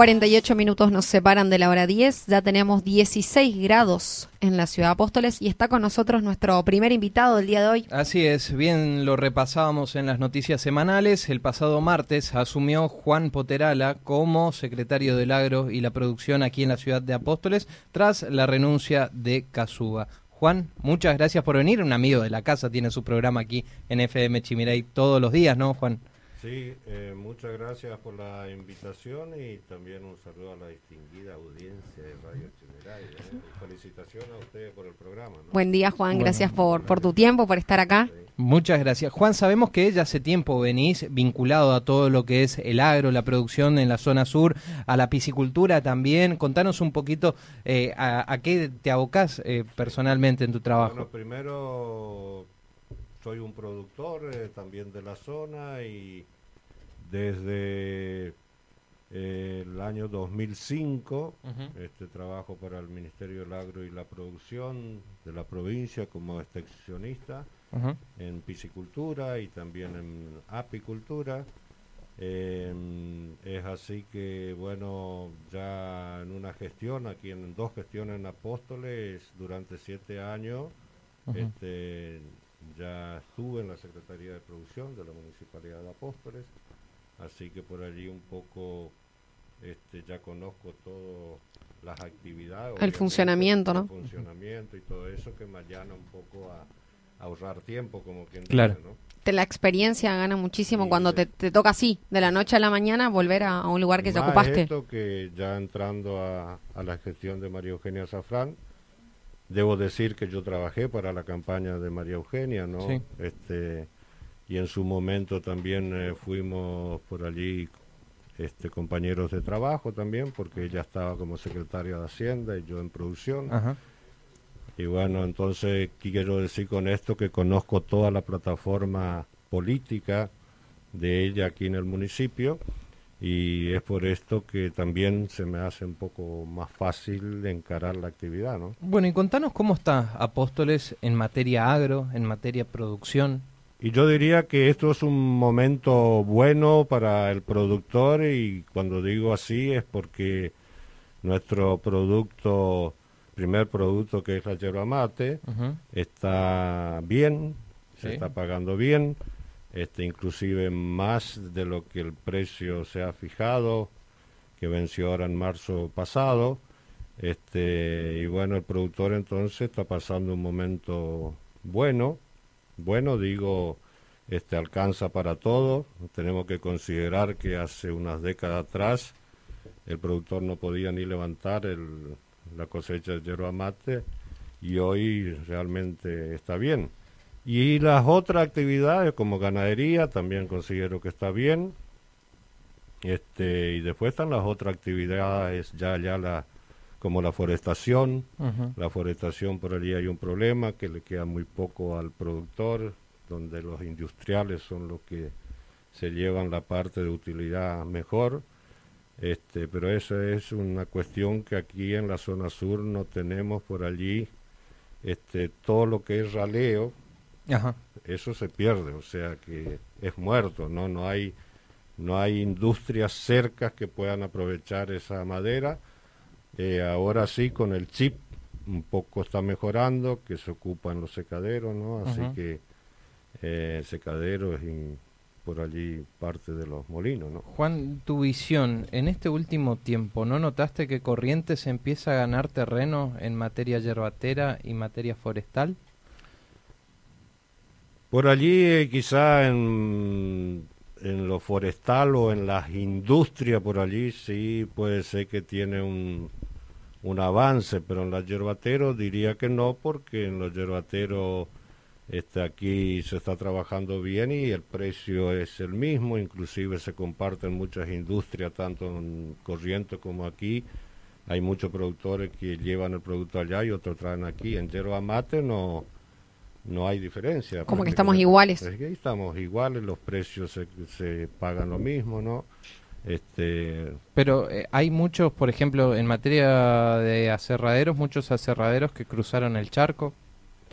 48 minutos nos separan de la hora 10, ya tenemos 16 grados en la ciudad de Apóstoles y está con nosotros nuestro primer invitado del día de hoy. Así es, bien lo repasábamos en las noticias semanales. El pasado martes asumió Juan Poterala como secretario del Agro y la Producción aquí en la ciudad de Apóstoles tras la renuncia de Casuba. Juan, muchas gracias por venir. Un amigo de la casa tiene su programa aquí en FM Chimiray todos los días, ¿no, Juan? Sí, eh, muchas gracias por la invitación y también un saludo a la distinguida audiencia de Radio Chimeray. ¿eh? Felicitaciones a ustedes por el programa. ¿no? Buen día, Juan. Gracias por, por tu tiempo, por estar acá. Muchas gracias. Juan, sabemos que ya hace tiempo venís vinculado a todo lo que es el agro, la producción en la zona sur, a la piscicultura también. Contanos un poquito eh, a, a qué te abocás eh, personalmente en tu trabajo. Bueno, primero soy un productor eh, también de la zona y desde eh, el año 2005 Ujú. este trabajo para el Ministerio del Agro y la Producción de la provincia como extensionista en piscicultura y también en apicultura. Eh, es así que, bueno, ya en una gestión, aquí en dos gestiones en Apóstoles, durante siete años, este, ya estuve en la Secretaría de Producción de la Municipalidad de Apóstoles, así que por allí un poco este, ya conozco todas las actividades. obviamente, funcionamiento, ¿no? El funcionamiento y todo eso que me allana un poco a, a ahorrar tiempo, como quien Claro. dice, ¿no? Te la experiencia gana muchísimo Sí, cuando sí. te, te toca así, de la noche a la mañana, volver a, a un lugar que ya Más ocupaste. esto que ya entrando a, a la gestión de María Eugenia Zafrán, debo decir que yo trabajé para la campaña de María Eugenia, ¿no? Sí. Este, y en su momento también eh, fuimos por allí este, compañeros de trabajo también, porque ella estaba como secretaria de Hacienda y yo en producción. Ajá. Y bueno, entonces quiero decir con esto que conozco toda la plataforma política de ella aquí en el municipio y es por esto que también se me hace un poco más fácil encarar la actividad, ¿no? Bueno, y contanos cómo está Apóstoles en materia agro, en materia producción. Y yo diría que esto es un momento bueno para el productor y cuando digo así es porque nuestro producto, primer producto que es la yerba mate, está bien, se Sí. está pagando bien, este inclusive más de lo que el precio se ha fijado, que venció ahora en marzo pasado. Este, y bueno, el productor entonces está pasando un momento bueno, bueno digo, este alcanza para todo. Tenemos que considerar que hace unas décadas atrás el productor no podía ni levantar el- la cosecha de yerba mate y hoy realmente está bien. Y las otras actividades como ganadería también considero que está bien. Este, y después están las otras actividades ya ya la como la forestación, la forestación por allí hay un problema que le queda muy poco al productor, donde los industriales son los que se llevan la parte de utilidad mejor. Este, pero eso es una cuestión que aquí en la zona sur no tenemos por allí este todo lo que es raleo, Ajá. eso se pierde, o sea que es muerto, no no hay no hay industrias cercas que puedan aprovechar esa madera. Eh, ahora sí con el chip un poco está mejorando, que se ocupa en los secaderos, ¿no? Así que eh, secaderos y por allí parte de los molinos, ¿no? Juan, tu visión, en este último tiempo, ¿no notaste que Corrientes empieza a ganar terreno en materia yerbatera y materia forestal? Por allí eh, quizá en, en lo forestal o en las industrias por allí sí puede ser que tiene un, un avance, pero en los yerbateros diría que no, porque en los yerbateros este, aquí se está trabajando bien y el precio es el mismo, inclusive se comparten muchas industrias, tanto en Corrientes como aquí. Hay muchos productores que llevan el producto allá y otros traen aquí. En yerba mate no, no hay diferencia. Como que estamos iguales. Es que estamos iguales, los precios se, se pagan lo mismo, ¿no? Este, Pero eh, hay muchos, por ejemplo, en materia de aserraderos, muchos aserraderos que cruzaron el charco.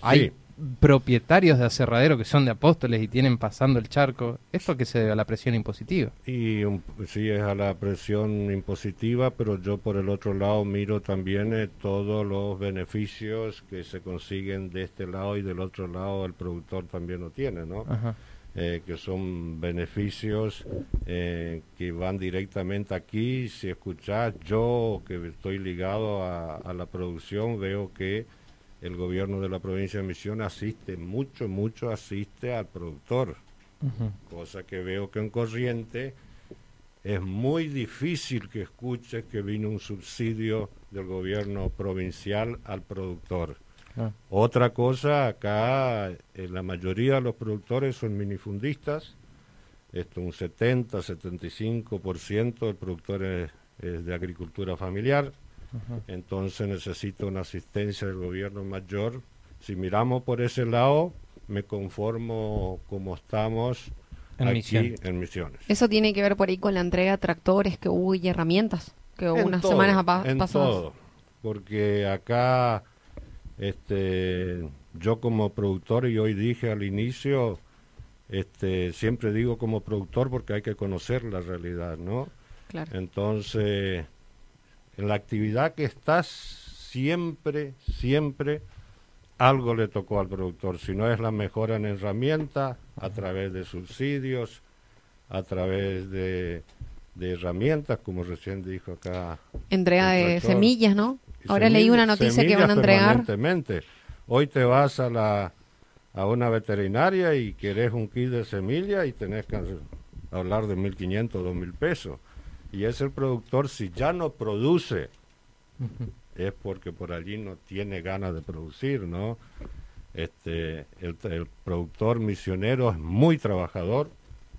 Hay Sí. Propietarios de aserradero que son de Apóstoles y tienen pasando el charco. ¿Esto que se debe a la presión impositiva? Y un- sí es a la presión impositiva, pero yo por el otro lado miro también eh, todos los beneficios que se consiguen de este lado y del otro lado el productor también lo tiene, ¿no? Ajá. Eh, que son beneficios eh, que van directamente aquí. Si escuchás, yo que estoy ligado a, a la producción, veo que el gobierno de la provincia de Misiones asiste mucho, mucho asiste al productor cosa que veo que en Corriente es muy difícil que escuche que vino un subsidio del gobierno provincial al productor. Ah, Otra cosa, acá eh, la mayoría de los productores son minifundistas, esto un 70, 75% del productor es, es de agricultura familiar, ajá. entonces necesita una asistencia del gobierno mayor. Si miramos por ese lado, me conformo como estamos En aquí en Misiones. Eso tiene que ver por ahí con la entrega de tractores que hubo y herramientas que hubo En unas todo, semanas en pasadas. todo, porque acá este yo como productor y hoy dije al inicio este siempre digo como productor porque hay que conocer la realidad, ¿no? Claro. Entonces, en la actividad que estás, siempre, siempre algo le tocó al productor. Si no es la mejora en herramientas, a través de subsidios, a través de, de herramientas, como recién dijo acá. Entrega de semillas, ¿no? Ahora leí una noticia que van a entregar. Hoy te vas a la a una veterinaria y querés un kit de semilla y tenés que hablar de 1.500, 2.000 pesos. Y es el productor, si ya no produce, es porque por allí no tiene ganas de producir, ¿no? Este, el, productor misionero es muy trabajador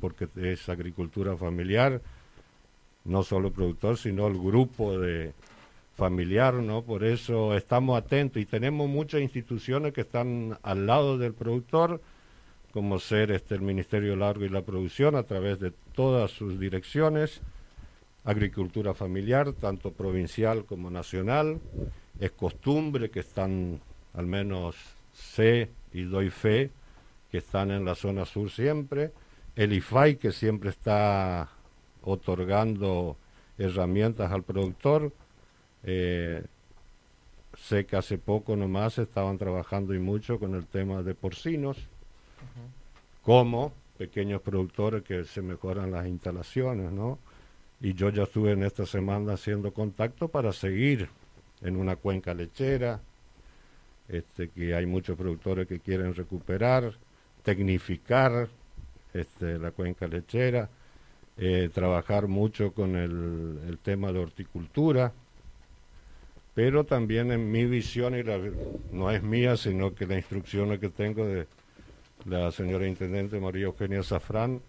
porque es agricultura familiar, no solo productor, sino el grupo de familiar, ¿no? Por eso estamos atentos y tenemos muchas instituciones que están al lado del productor, como ser este el Ministerio Largo y la Producción a través de todas sus direcciones, agricultura familiar, tanto provincial como nacional. Es costumbre que están, al menos sé y doy fe, que están en la zona sur siempre. El IFAI, que siempre está otorgando herramientas al productor. Eh, sé que hace poco nomás estaban trabajando y mucho con el tema de porcinos, como pequeños productores que se mejoran las instalaciones, ¿no? Y yo ya estuve en esta semana haciendo contacto para seguir en una cuenca lechera, este, que hay muchos productores que quieren recuperar, tecnificar este, la cuenca lechera, eh, trabajar mucho con el, el tema de horticultura, pero también en mi visión, y la, no es mía, sino que la instrucción que tengo de la señora Intendente María Eugenia Zafrán,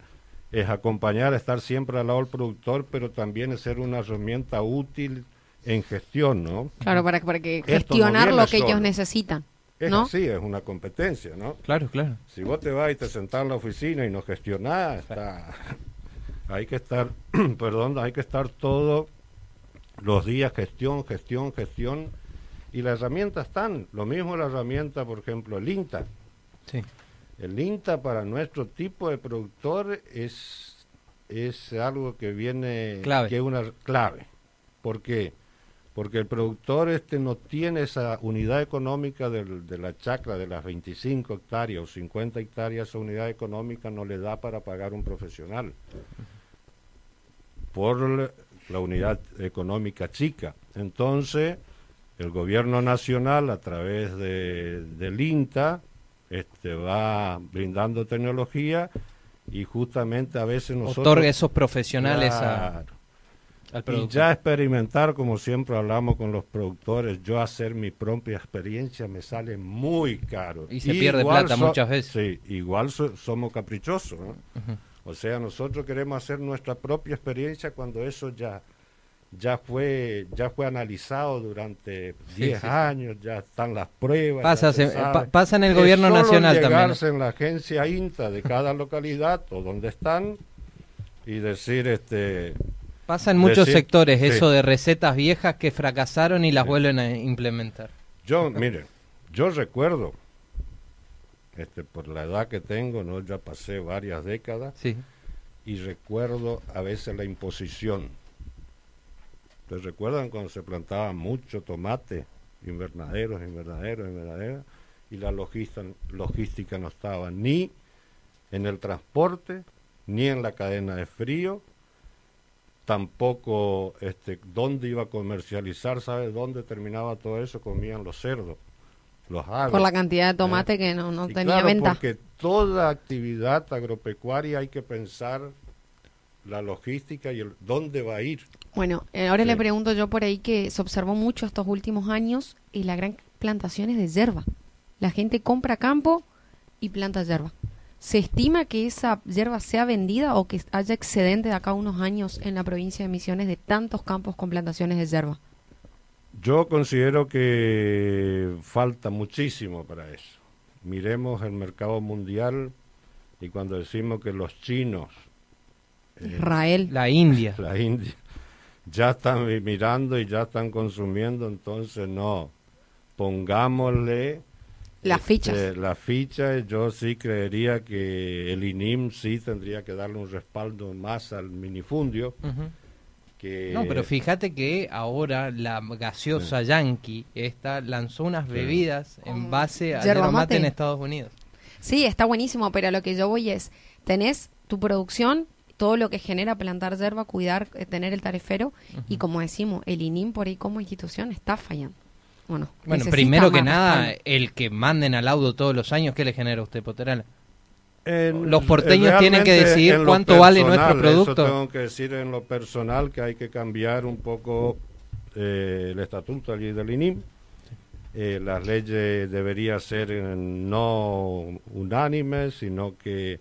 es acompañar, estar siempre al lado del productor, pero también es ser una herramienta útil en gestión, ¿no? Claro, para, para que no gestionar lo que ellos necesitan. Es ¿No? así, es una competencia, ¿no? Claro, claro. Si vos te vas y te sentás en la oficina y no gestionás, está... hay que estar, perdón, hay que estar todos los días gestión, gestión, gestión, y las herramientas están. Lo mismo la herramienta, por ejemplo, el INTA. Sí. El INTA para nuestro tipo de productor es, es algo que viene Clave. que es una clave. ¿Por qué? Porque el productor este no tiene esa unidad económica del- de la chacra de las 25 hectáreas o 50 hectáreas, esa unidad económica no le da para pagar un profesional por la- unidad económica chica. Entonces, el gobierno nacional a través de, del INTA este, va brindando tecnología y justamente a veces nosotros... Otorga esos profesionales a, al Y ya experimentar, como siempre hablamos con los productores, yo hacer mi propia experiencia me sale muy caro. Y se pierde plata muchas veces. Sí, igual so- somos caprichosos. O sea, nosotros queremos hacer nuestra propia experiencia cuando eso ya ya fue ya fue analizado durante Sí, 10 sí, sí. años, ya están las pruebas. Pasa, se sabe. pa- pasa en el Es gobierno solo nacional también, llegarse en la agencia INTA de cada localidad o donde están y decir este Pasa en muchos Decir- sectores sí. eso de recetas viejas que fracasaron y las vuelven a implementar. Yo, mire, yo recuerdo este, por la edad que tengo, no, ya pasé varias décadas Sí. y recuerdo a veces la imposición. ¿Ustedes recuerdan cuando se plantaba mucho tomate, invernaderos, invernaderos, invernaderos, y la logista- logística no estaba ni en el transporte, ni en la cadena de frío, tampoco este, dónde iba a comercializar, ¿sabe dónde terminaba todo eso? Comían los cerdos, los aves. Por la cantidad de tomate que no, no Y tenía claro, venta. Porque toda actividad agropecuaria hay que pensar la logística y el dónde va a ir. Bueno, eh, ahora le pregunto yo por ahí que se observó mucho estos últimos años y la gran plantación es de yerba. La gente compra campo y planta yerba. ¿Se estima que esa yerba sea vendida o que haya excedente de acá unos años en la provincia de Misiones de tantos campos con plantaciones de yerba? Yo considero que falta muchísimo para eso. Miremos el mercado mundial y cuando decimos que los chinos, eh, Israel. La India. la India, ya están mi- mirando y ya están consumiendo, entonces no, pongámosle Las este, fichas. La ficha, yo sí creería que el INIM sí tendría que darle un respaldo más al minifundio. Que, No, pero fíjate que ahora la gaseosa Yankee esta lanzó unas Sí. bebidas en base a yerba mate mate. en Estados Unidos. Sí, está buenísimo, pero a lo que yo voy es, tenés tu producción, todo lo que genera plantar yerba, cuidar, eh, tener el tarifero, y como decimos, el INIM por ahí como institución está fallando. Bueno, Bueno, primero que nada, respaldo. el que manden al laudo todos los años, ¿qué le genera a usted, Poterala? En- Los porteños tienen que decidir cuánto vale nuestro producto. Eso tengo que decir en lo personal que hay que cambiar un poco eh, el estatuto allí del INIM. Eh, las leyes deberían ser eh, no unánimes, sino que...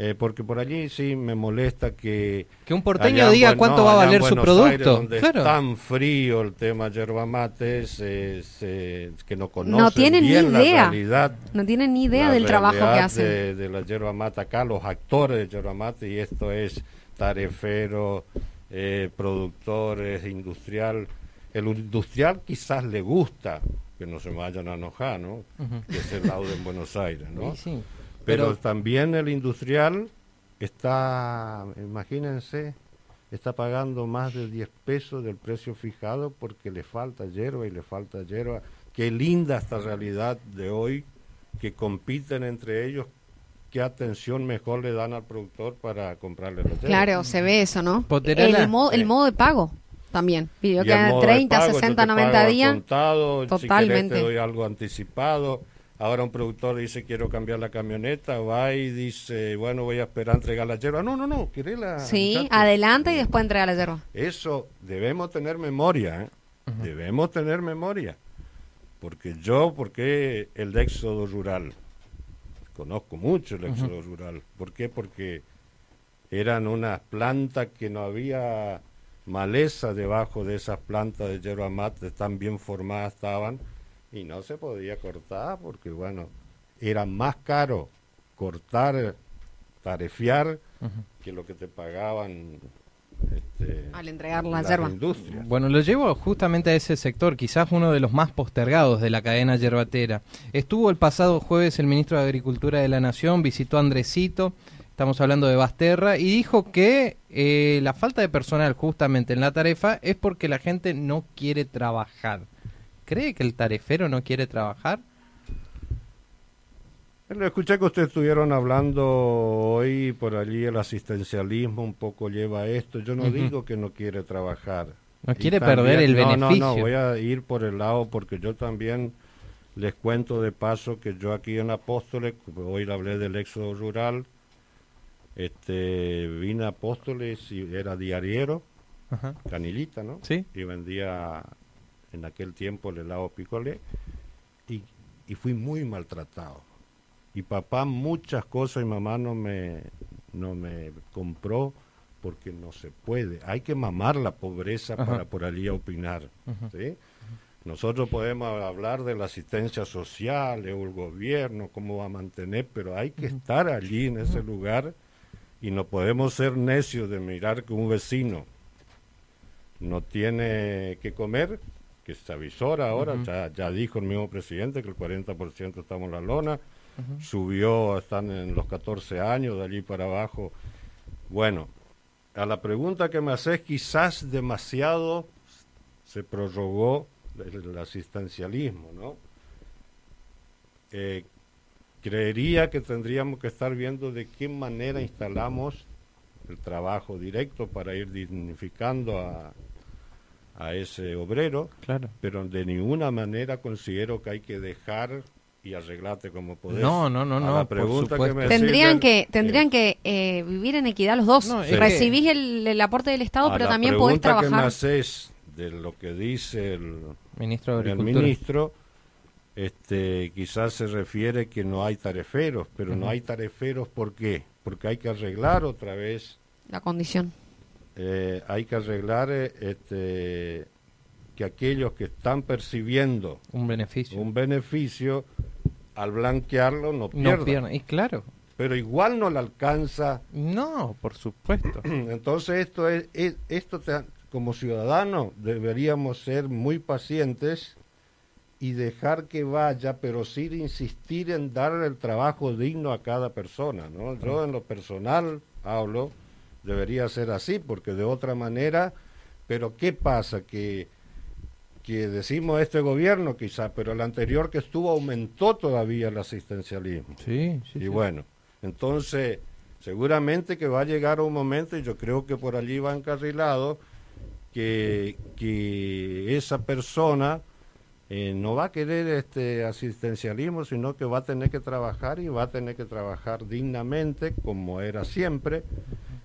eh, porque por allí sí me molesta que... Que un porteño en diga cuánto no, va a valer su Aires, producto. donde Claro. es tan frío el tema yerba mate, se- se- que no conocen No tienen ni bien la idea. realidad No tienen ni idea del trabajo que hacen. De, de la yerba mate acá, los actores de yerba mate, y esto es tarefero, eh, productores, industrial. El industrial quizás le gusta, que no se me vayan a enojar, ¿no? Ujú. Que es el laudo en Buenos Aires, ¿no? Y sí. Pero, Pero- también el industrial está, imagínense, está pagando más de 10 pesos del precio fijado porque le falta hierba y le falta hierba. Qué linda esta realidad de hoy, que compiten entre ellos, qué atención mejor le dan al productor para comprarle la hierba. Claro, se ve eso, ¿no? El, mo- el Sí. modo de pago también. Pidió Y que el hagan modo de 30, pago, yo 60, te 90 pago al días. contado, si querés Totalmente. te doy algo anticipado. Ahora un productor dice quiero cambiar la camioneta, va y dice, bueno, voy a esperar a entregar la hierba. No, no, no, quiere la... Sí, muchacho. adelante y después entrega la yerba. Eso debemos tener memoria, ¿eh? debemos tener memoria. Porque yo, porque el éxodo rural, conozco mucho el éxodo rural. ¿Por qué? Porque eran unas plantas que no había maleza debajo de esas plantas de yerba mate, tan bien formadas estaban, y no se podía cortar porque, bueno, era más caro cortar, tarefear, que lo que te pagaban este, Al entregar la yerba. industrias. Bueno, lo llevo justamente a ese sector, quizás uno de los más postergados de la cadena yerbatera. Estuvo el pasado jueves el ministro de Agricultura de la Nación, visitó a Andresito, estamos hablando de Basterra, y dijo que eh, la falta de personal justamente en la tarefa es porque la gente no quiere trabajar. ¿Cree que el tarefero no quiere trabajar? Lo escuché que ustedes estuvieron hablando hoy por allí el asistencialismo un poco lleva a esto. Yo no Ujú. digo que no quiere trabajar. No quiere también- perder el no, No, beneficio. no, voy a ir por el lado porque yo también les cuento de paso que yo aquí en Apóstoles, hoy le hablé del éxodo rural, este, vine a Apóstoles y era diariero, Ajá. canilita, ¿no? Sí. Y vendía en aquel tiempo el helado picolé y, y fui muy maltratado. Y papá muchas cosas y mamá no me, no me compró porque no se puede. Hay que mamar la pobreza Ajá. para por allí opinar. ¿sí? Nosotros podemos hablar de la asistencia social, el gobierno, cómo va a mantener, pero hay que estar allí en ese lugar y no podemos ser necios de mirar que un vecino no tiene que comer, que se avisora ahora, ya dijo el mismo presidente que el 40% estamos en la lona, subió, están en los 14 años, de allí para abajo. Bueno, a la pregunta que me haces, quizás demasiado se prorrogó el, asistencialismo, ¿no? Eh, creería que tendríamos que estar viendo de qué manera instalamos el trabajo directo para ir dignificando a, a ese obrero, claro. pero de ninguna manera considero que hay que dejar y arreglarte como podés. No, no, no, no. pregunta tendrían que tendrían que eh, vivir en equidad los dos. Recibís el, aporte del Estado, pero también podés trabajar. que me haces de lo que dice el ministro, el ministro este, quizás se refiere que no hay tareferos, pero no hay tareferos ¿por qué? Porque hay que arreglar otra vez la condición eh, hay que arreglar eh, este, que aquellos que están percibiendo un beneficio, un beneficio al blanquearlo no pierdan. No Y claro. Pero igual no le alcanza. No, por supuesto. Entonces esto es, esto como ciudadano deberíamos ser muy pacientes y dejar que vaya, pero sin insistir en dar el trabajo digno a cada persona, ¿no? Yo en lo personal hablo debería ser así, porque de otra manera, pero ¿qué pasa? Que, que decimos este gobierno quizá, pero el anterior que estuvo aumentó todavía el asistencialismo. Sí, sí. Y bueno, entonces seguramente que va a llegar un momento, y yo creo que por allí va encarrilado, que, que esa persona eh, no va a querer este asistencialismo, sino que va a tener que trabajar y va a tener que trabajar dignamente, como era siempre,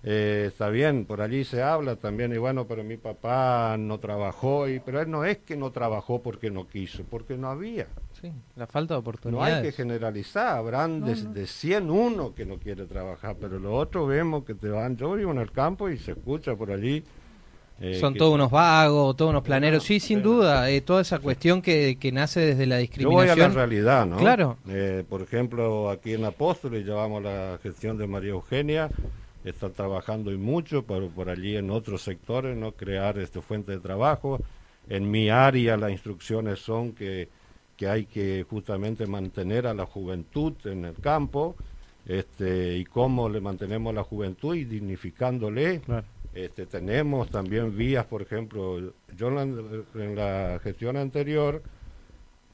eh, está bien, por allí se habla también, y bueno, pero mi papá no trabajó, y, pero él no es que no trabajó porque no quiso, porque no había. Sí, la falta de oportunidades. No hay que generalizar, habrán de, 100 uno que no quiere trabajar, pero los otros vemos que te van, yo vivo en el campo y se escucha por allí. Eh, Son todos unos vagos, todos unos planeros, sí, sin duda, eh, toda esa cuestión que, que, nace desde la discriminación. Yo voy a la realidad, ¿no? Claro. por ejemplo, aquí en Apóstoles llevamos la gestión de María Eugenia, está trabajando y mucho, pero por allí en otros sectores, ¿no? Crear este fuente de trabajo. En mi área las instrucciones son que, que hay que justamente mantener a la juventud en el campo, este, y cómo le mantenemos la juventud y dignificándole. Este, tenemos también vías, por ejemplo, yo en la, gestión anterior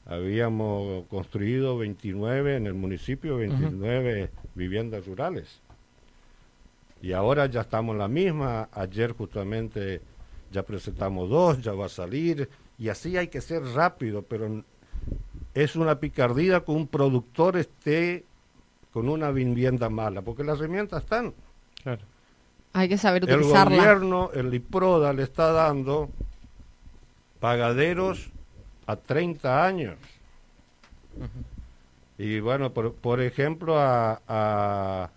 habíamos construido 29 en el municipio, 29 viviendas rurales y ahora ya estamos en la misma. Ayer justamente ya presentamos dos, ya va a salir. Y así hay que ser rápido, pero es una picardía que un productor esté con una vivienda mala, porque las herramientas están. Claro. Hay que saber utilizarla. El gobierno, el IPRODA, le está dando pagaderos a 30 años. Y bueno, por, por ejemplo, a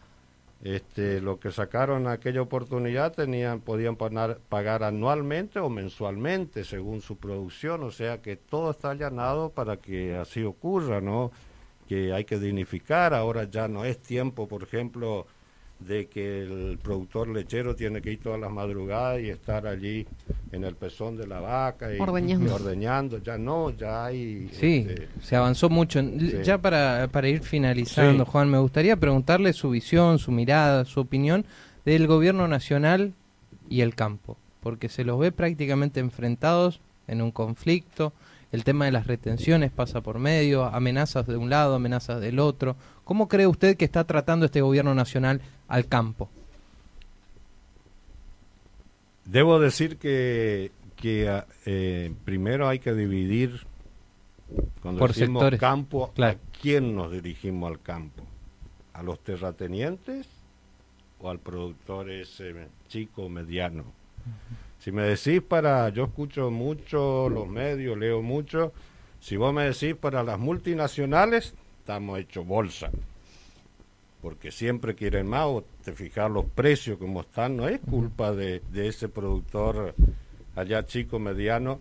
este, lo que sacaron aquella oportunidad tenían, podían pagar anualmente o mensualmente según su producción, o sea que todo está allanado para que así ocurra, ¿no? Que hay que dignificar, ahora ya no es tiempo, por ejemplo, de que el productor lechero tiene que ir todas las madrugadas y estar allí en el pezón de la vaca y ordeñando, ya no, ya hay... Sí, este, se avanzó mucho. Ya para, para ir finalizando, Juan, me gustaría preguntarle su visión, su mirada, su opinión del gobierno nacional y el campo, porque se los ve prácticamente enfrentados en un conflicto, el tema de las retenciones pasa por medio, amenazas de un lado, amenazas del otro. ¿Cómo cree usted que está tratando este gobierno nacional al campo? Debo decir que, que eh, primero hay que dividir cuando por decimos sectores. campo, ¿a quién nos dirigimos al campo? ¿A los terratenientes o al productor ese chico mediano? Si me decís para, yo escucho mucho los medios, leo mucho, si vos me decís para las multinacionales, estamos hechos bolsa. Porque siempre quieren más, o te fijas los precios como están, no es culpa de, de ese productor allá chico, mediano,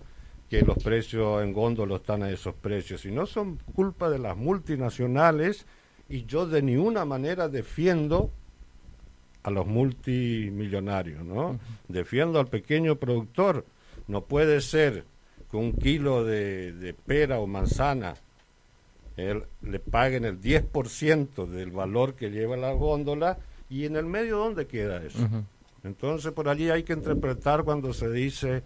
que los precios en góndolo están a esos precios, sino son culpa de las multinacionales y yo de ninguna manera defiendo a los multimillonarios, ¿no? Defiendo al pequeño productor. No puede ser que un kilo de, pera o manzana él, le paguen el 10% del valor que lleva la góndola y en el medio dónde queda eso. Entonces por allí hay que interpretar cuando se dice,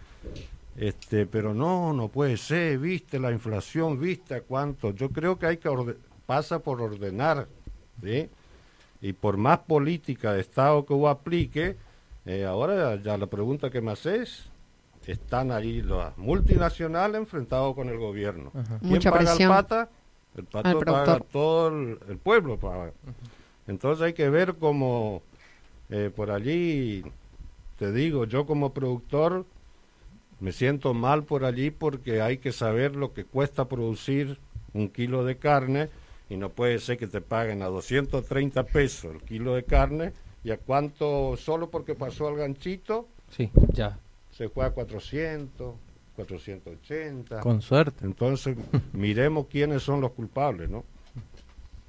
este, pero no, no puede ser, viste la inflación, viste cuánto. Yo creo que hay que orde- pasa por ordenar, ¿sí? Y por más política de Estado que uno aplique, eh, ahora ya la pregunta que me haces, están ahí las multinacionales enfrentados con el gobierno. Ajá. ¿Quién Mucha paga presión. el pata? El pato Al paga todo el, el pueblo paga. Entonces hay que ver cómo eh, por allí, te digo, yo como productor me siento mal por allí porque hay que saber lo que cuesta producir un kilo de carne y no puede ser que te paguen a 230 pesos el kilo de carne y a cuánto, solo porque pasó al ganchito, Sí, ya. se fue a 400, 480. Con suerte. Entonces, miremos quiénes son los culpables, ¿no?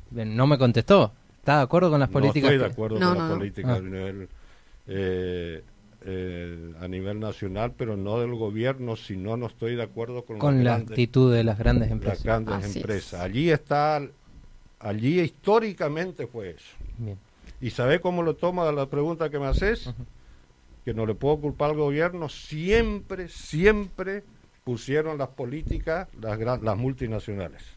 Bien, No me contestó. ¿Está de acuerdo con las políticas? No estoy de acuerdo con no, las no. políticas Ah. a, nivel, eh, eh, a nivel nacional, pero no del gobierno, sino no estoy de acuerdo con, Con las la grandes, actitud de las grandes las empresas. grandes Así es. empresas. Allí está, allí históricamente fue eso. Bien. ¿Y sabe cómo lo toma la pregunta que me haces? Que no le puedo culpar al gobierno. Siempre, siempre pusieron las políticas las, las multinacionales.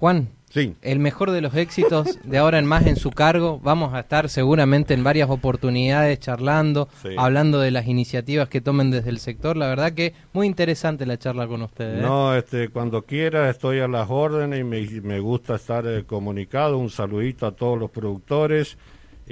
Juan, Sí. el mejor de los éxitos de ahora en más en su cargo. Vamos a estar seguramente en varias oportunidades charlando, Sí. hablando de las iniciativas que tomen desde el sector. La verdad que muy interesante la charla con ustedes. ¿eh? No, este, cuando quiera estoy a las órdenes y me, me gusta estar eh, comunicado. Un saludito a todos los productores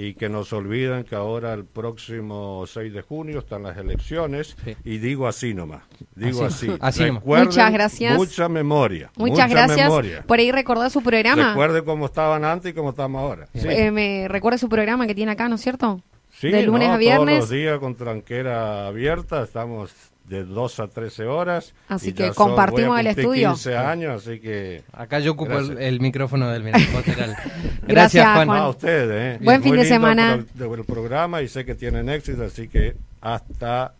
y que no se olviden que ahora el próximo 6 de junio están las elecciones Sí. y digo así nomás, digo Así- así. así Muchas gracias. Mucha memoria. Muchas mucha gracias memoria. por ahí recordar su programa. Recuerde cómo estaban antes y cómo estamos ahora. Sí, Eh, me recuerda su programa que tiene acá, ¿no es cierto? Sí, de lunes no, a viernes. Todos los días con tranquera abierta, estamos de 2 a 13 horas. Así que son- compartimos voy a el estudio. 15 años, así que... Acá yo ocupo el, el micrófono del Mirapoteral. Gracias, Gracias, Juan. Juan. a ustedes, ¿eh? Buen fin de el semana. pro- el programa y sé que tienen éxito, así que hasta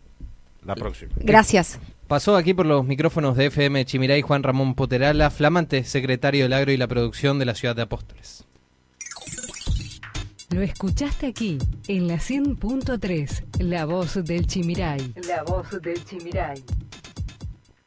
la próxima. Gracias. Pasó aquí por los micrófonos de FM Chimiray Juan Ramón Poterala, flamante secretario del agro y la producción de la ciudad de Apóstoles. Lo escuchaste aquí, en la 100.3, La Voz del Chimiray. La Voz del Chimiray.